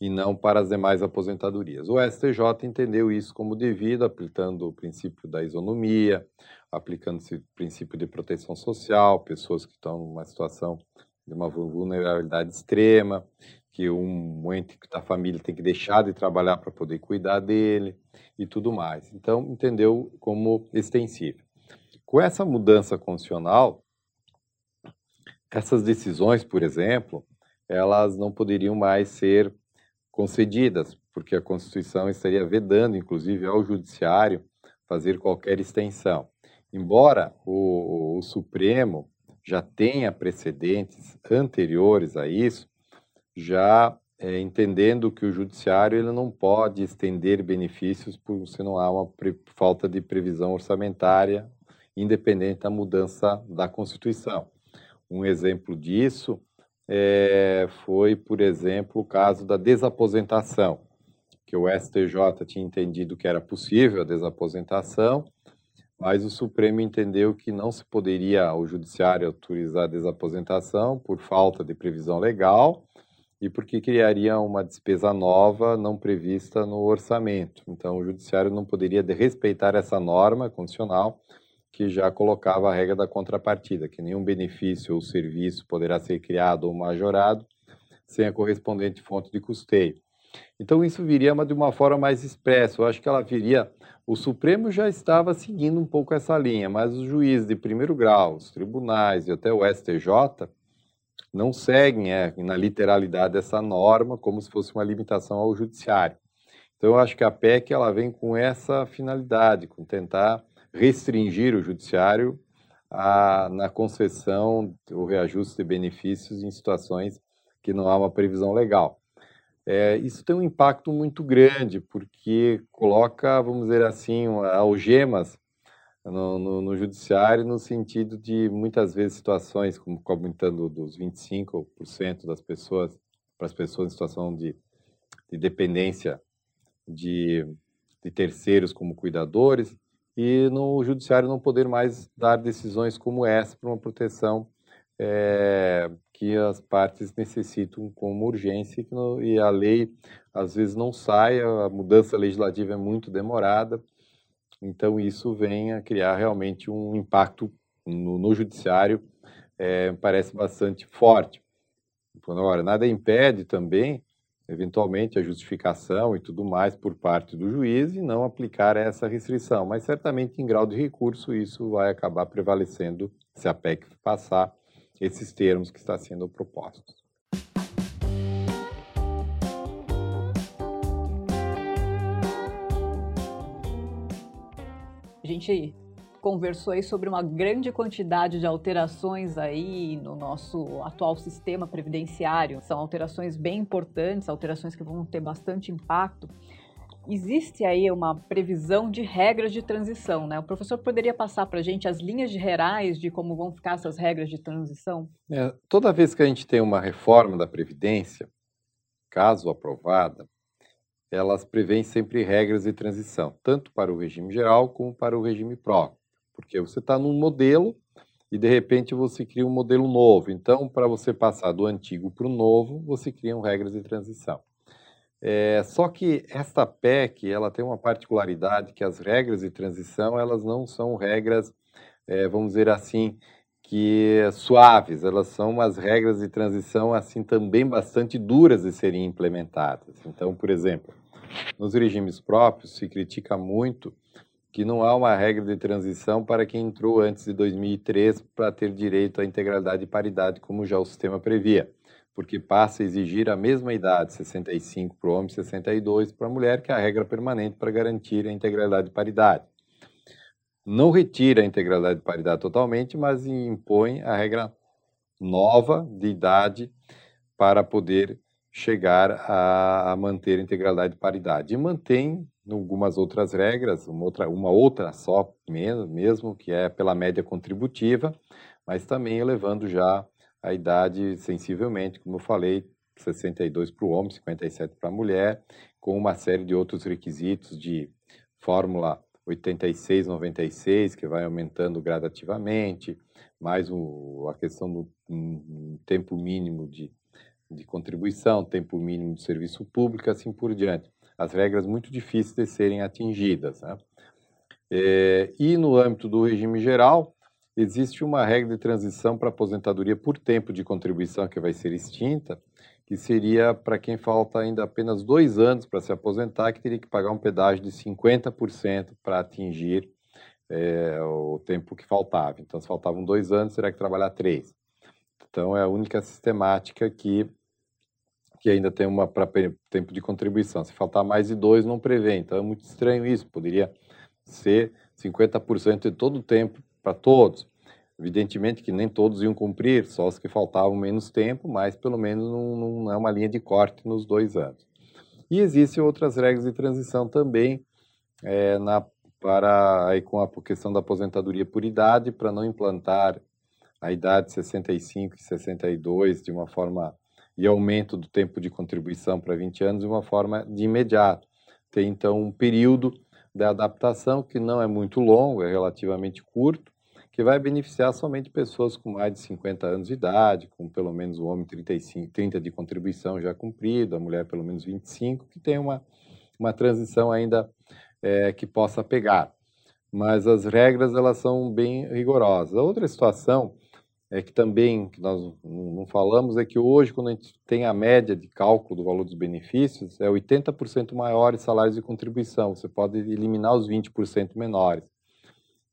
e não para as demais aposentadorias. O STJ entendeu isso como devido, aplicando o princípio da isonomia, aplicando esse princípio de proteção social, pessoas que estão numa situação de uma vulnerabilidade extrema, que um ente da família tem que deixar de trabalhar para poder cuidar dele e tudo mais. Então, entendeu como extensível. Com essa mudança constitucional, essas decisões, por exemplo, elas não poderiam mais ser concedidas, porque a Constituição estaria vedando, inclusive, ao Judiciário fazer qualquer extensão. Embora o, o Supremo já tenha precedentes anteriores a isso, já é, entendendo que o judiciário ele não pode estender benefícios por se não há uma falta de previsão orçamentária, independente da mudança da Constituição. Um exemplo disso é, foi, por exemplo, o caso da desaposentação, que o STJ tinha entendido que era possível a desaposentação, mas o Supremo entendeu que não se poderia o judiciário autorizar a desaposentação por falta de previsão legal e porque criaria uma despesa nova não prevista no orçamento. Então, o judiciário não poderia respeitar essa norma constitucional que já colocava a regra da contrapartida, que nenhum benefício ou serviço poderá ser criado ou majorado sem a correspondente fonte de custeio. Então isso viria de uma forma mais expressa. Eu acho que ela viria. O Supremo já estava seguindo um pouco essa linha, mas os juízes de primeiro grau, os tribunais e até o STJ não seguem é, na literalidade essa norma como se fosse uma limitação ao judiciário. Então eu acho que a PEC ela vem com essa finalidade, com tentar restringir o judiciário a, na concessão ou reajuste de benefícios em situações que não há uma previsão legal. É, isso tem um impacto muito grande, porque coloca, vamos dizer assim, algemas no, no, no, judiciário no sentido de muitas vezes situações, como comentando dos 25% das pessoas, para as pessoas em situação de, de dependência de, de terceiros como cuidadores, e no judiciário não poder mais dar decisões como essa para uma proteção é, que as partes necessitam como urgência e, no, e a lei às vezes não sai, a mudança legislativa é muito demorada, então isso vem a criar realmente um impacto no, no judiciário, é, parece bastante forte. Agora, nada impede também, eventualmente, a justificação e tudo mais por parte do juiz e não aplicar essa restrição, mas certamente em grau de recurso isso vai acabar prevalecendo se a PEC passar esses termos que está sendo propostos. Gente conversou aí sobre uma grande quantidade de alterações aí no nosso atual sistema previdenciário. São alterações bem importantes, alterações que vão ter bastante impacto. Existe aí uma previsão de regras de transição, né? O professor poderia passar para a gente as linhas gerais de como vão ficar essas regras de transição? É, toda vez que a gente tem uma reforma da Previdência, caso aprovada, elas prevêem sempre regras de transição, tanto para o regime geral como para o regime próprio, porque você está num modelo e de repente você cria um modelo novo. Então, para você passar do antigo para o novo, você cria regras de transição. É, só que esta PEC ela tem uma particularidade que as regras de transição elas não são regras, é, vamos dizer assim, que suaves, elas são umas regras de transição assim também bastante duras de serem implementadas. Então, por exemplo, nos regimes próprios se critica muito que não há uma regra de transição para quem entrou antes de 2003 para ter direito à integralidade e paridade, como já o sistema previa porque passa a exigir a mesma idade, 65 para o homem, 62 para a mulher, que é a regra permanente para garantir a integralidade e paridade. Não retira a integralidade e paridade totalmente, mas impõe a regra nova de idade para poder chegar a manter a integralidade e paridade. E mantém algumas outras regras, uma outra, uma outra só mesmo, que é pela média contributiva, mas também elevando já a idade sensivelmente, como eu falei, 62 para o homem, 57 para a mulher, com uma série de outros requisitos de fórmula 86, 96, que vai aumentando gradativamente, mais o, a questão do um, tempo mínimo de, de contribuição, tempo mínimo de serviço público, assim por diante. As regras muito difíceis de serem atingidas. Né? É, e no âmbito do regime geral, existe uma regra de transição para aposentadoria por tempo de contribuição que vai ser extinta, que seria para quem falta ainda apenas dois anos para se aposentar, que teria que pagar um pedágio de 50% para atingir é, o tempo que faltava. Então, se faltavam dois anos, teria que trabalhar três. Então, é a única sistemática que, que ainda tem uma para tempo de contribuição. Se faltar mais de dois, não prevê. Então, é muito estranho isso. Poderia ser 50% de todo o tempo para todos. Evidentemente que nem todos iam cumprir, só os que faltavam menos tempo, mas pelo menos não, não é uma linha de corte nos dois anos. E existem outras regras de transição também é, na, para aí com a questão da aposentadoria por idade, para não implantar a idade 65 e 62 de uma forma e aumento do tempo de contribuição para 20 anos de uma forma de imediato. Tem então um período de adaptação que não é muito longo, é relativamente curto, que vai beneficiar somente pessoas com mais de 50 anos de idade, com pelo menos o homem 35, 30 de contribuição já cumprido, a mulher pelo menos 25, que tem uma, uma transição ainda é, que possa pegar. Mas as regras elas são bem rigorosas. A outra situação é que também que nós não falamos é que hoje, quando a gente tem a média de cálculo do valor dos benefícios, é 80% maiores salários de contribuição. Você pode eliminar os 20% menores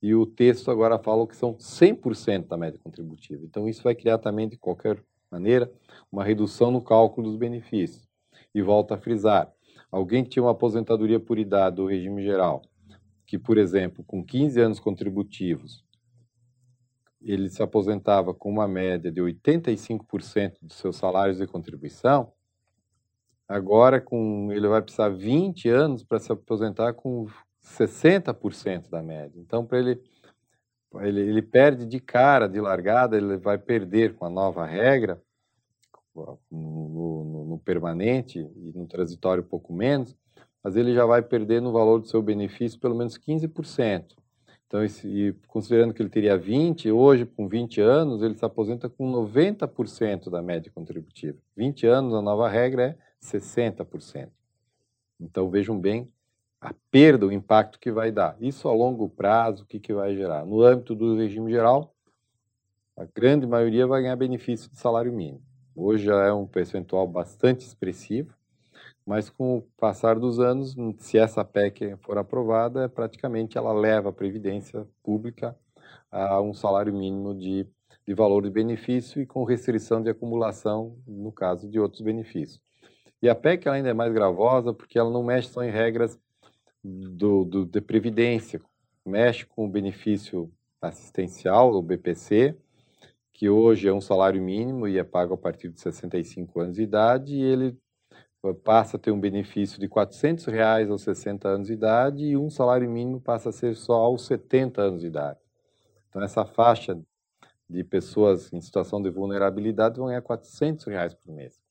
e o texto agora fala que são 100% da média contributiva. Então, isso vai criar também, de qualquer maneira, uma redução no cálculo dos benefícios. E volta a frisar: alguém que tinha uma aposentadoria por idade do regime geral, que, por exemplo, com 15 anos contributivos, ele se aposentava com uma média de 85% dos seus salários de contribuição, Agora com ele vai precisar 20 anos para se aposentar com 60% da média. Então, para ele, ele ele perde de cara, de largada, ele vai perder com a nova regra no, no, no permanente e no transitório pouco menos, mas ele já vai perder no valor do seu benefício pelo menos 15%. Então, esse, considerando que ele teria 20, hoje, com 20 anos, ele se aposenta com 90% da média contributiva. 20 anos, a nova regra é 60%. Então, vejam bem a perda, o impacto que vai dar. Isso a longo prazo, o que, que vai gerar? No âmbito do regime geral, a grande maioria vai ganhar benefício de salário mínimo. Hoje já é um percentual bastante expressivo, mas com o passar dos anos, se essa PEC for aprovada, praticamente ela leva a Previdência Pública a um salário mínimo de, de valor de benefício e com restrição de acumulação, no caso de outros benefícios. E a PEC ainda é mais gravosa porque ela não mexe só em regras do, do, de previdência, mexe com o benefício assistencial, o BPC, que hoje é um salário mínimo e é pago a partir de 65 anos de idade, e ele passa a ter um benefício de 400 reais aos 60 anos de idade e um salário mínimo passa a ser só aos 70 anos de idade. Então, essa faixa de pessoas em situação de vulnerabilidade vão ganhar 400 reais por mês.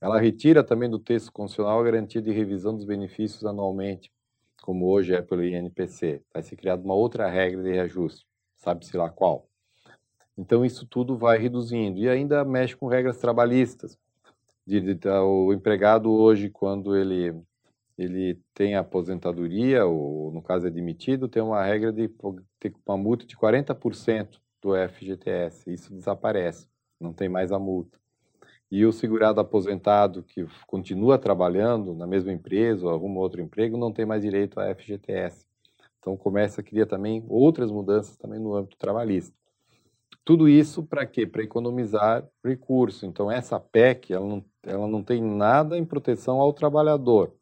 Ela retira também do texto constitucional a garantia de revisão dos benefícios anualmente, como hoje é pelo INPC. Vai ser criada uma outra regra de reajuste, sabe-se lá qual. Então, isso tudo vai reduzindo. E ainda mexe com regras trabalhistas, de, de, o empregado hoje, quando ele, ele tem aposentadoria, ou no caso é demitido, tem uma regra de ter uma multa de 40% do FGTS. Isso desaparece, não tem mais a multa. E o segurado aposentado que continua trabalhando na mesma empresa ou arruma outro emprego não tem mais direito a FGTS. Então começa a criar também outras mudanças também no âmbito trabalhista. Tudo isso para quê? Para economizar recurso. Então, essa PEC, ela não, ela não tem nada em proteção ao trabalhador.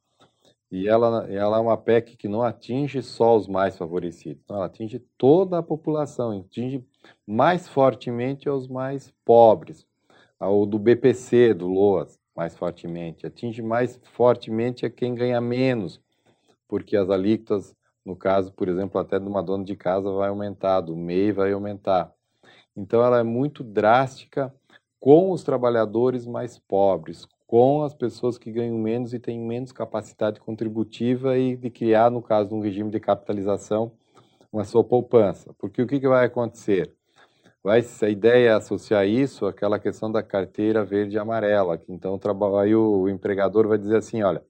E ela, ela é uma PEC que não atinge só os mais favorecidos, ela atinge toda a população, atinge mais fortemente os mais pobres, o do BPC, do LOAS, mais fortemente, atinge mais fortemente a quem ganha menos, porque as alíquotas, no caso, por exemplo, até de uma dona de casa vai aumentar, do MEI vai aumentar. Então, ela é muito drástica com os trabalhadores mais pobres, com as pessoas que ganham menos e têm menos capacidade contributiva e de criar, no caso de um regime de capitalização, uma sua poupança. Porque o que, que vai acontecer? Vai, a ideia é associar isso àquela questão da carteira verde e amarela, que então aí o empregador vai dizer assim, olha,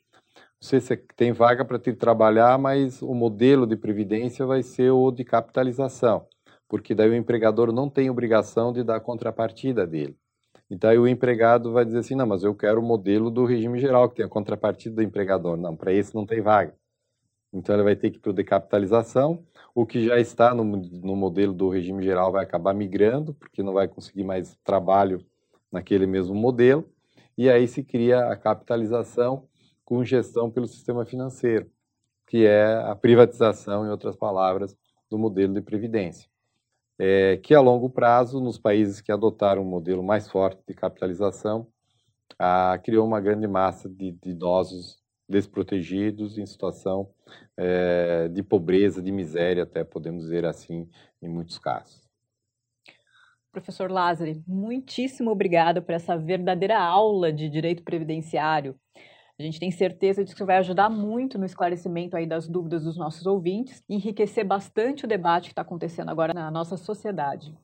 você tem vaga para te trabalhar, mas o modelo de previdência vai ser o de capitalização porque daí o empregador não tem obrigação de dar a contrapartida dele. Então o empregado vai dizer assim, não, mas eu quero o modelo do regime geral, que tem a contrapartida do empregador. Não, para esse não tem vaga. Então ele vai ter que ir para decapitalização, o que já está no, no modelo do regime geral vai acabar migrando, porque não vai conseguir mais trabalho naquele mesmo modelo, e aí se cria a capitalização com gestão pelo sistema financeiro, que é a privatização, em outras palavras, do modelo de previdência é, que a longo prazo, nos países que adotaram um modelo mais forte de capitalização, ah, criou uma grande massa de, de, idosos desprotegidos em situação é, de pobreza, de miséria, até podemos dizer assim, em muitos casos. Professor Lázari, muitíssimo obrigada por essa verdadeira aula de direito previdenciário. A gente tem certeza de que isso vai ajudar muito no esclarecimento aí das dúvidas dos nossos ouvintes e enriquecer bastante o debate que está acontecendo agora na nossa sociedade.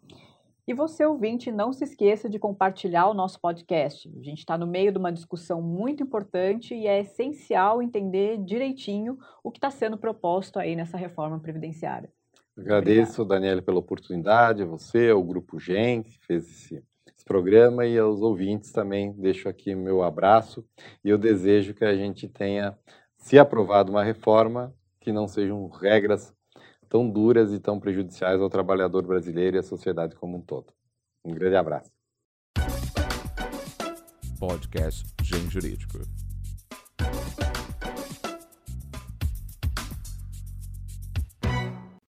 E você, ouvinte, não se esqueça de compartilhar o nosso podcast. A gente está no meio de uma discussão muito importante e é essencial entender direitinho o que está sendo proposto aí nessa reforma previdenciária. Agradeço, Daniela, pela oportunidade, você, o Grupo GEM, que fez esse programa e aos ouvintes também deixo aqui meu abraço e eu desejo que a gente tenha, se aprovado uma reforma, que não sejam regras tão duras e tão prejudiciais ao trabalhador brasileiro e à sociedade como um todo. Um grande abraço. Podcast Gen Jurídico.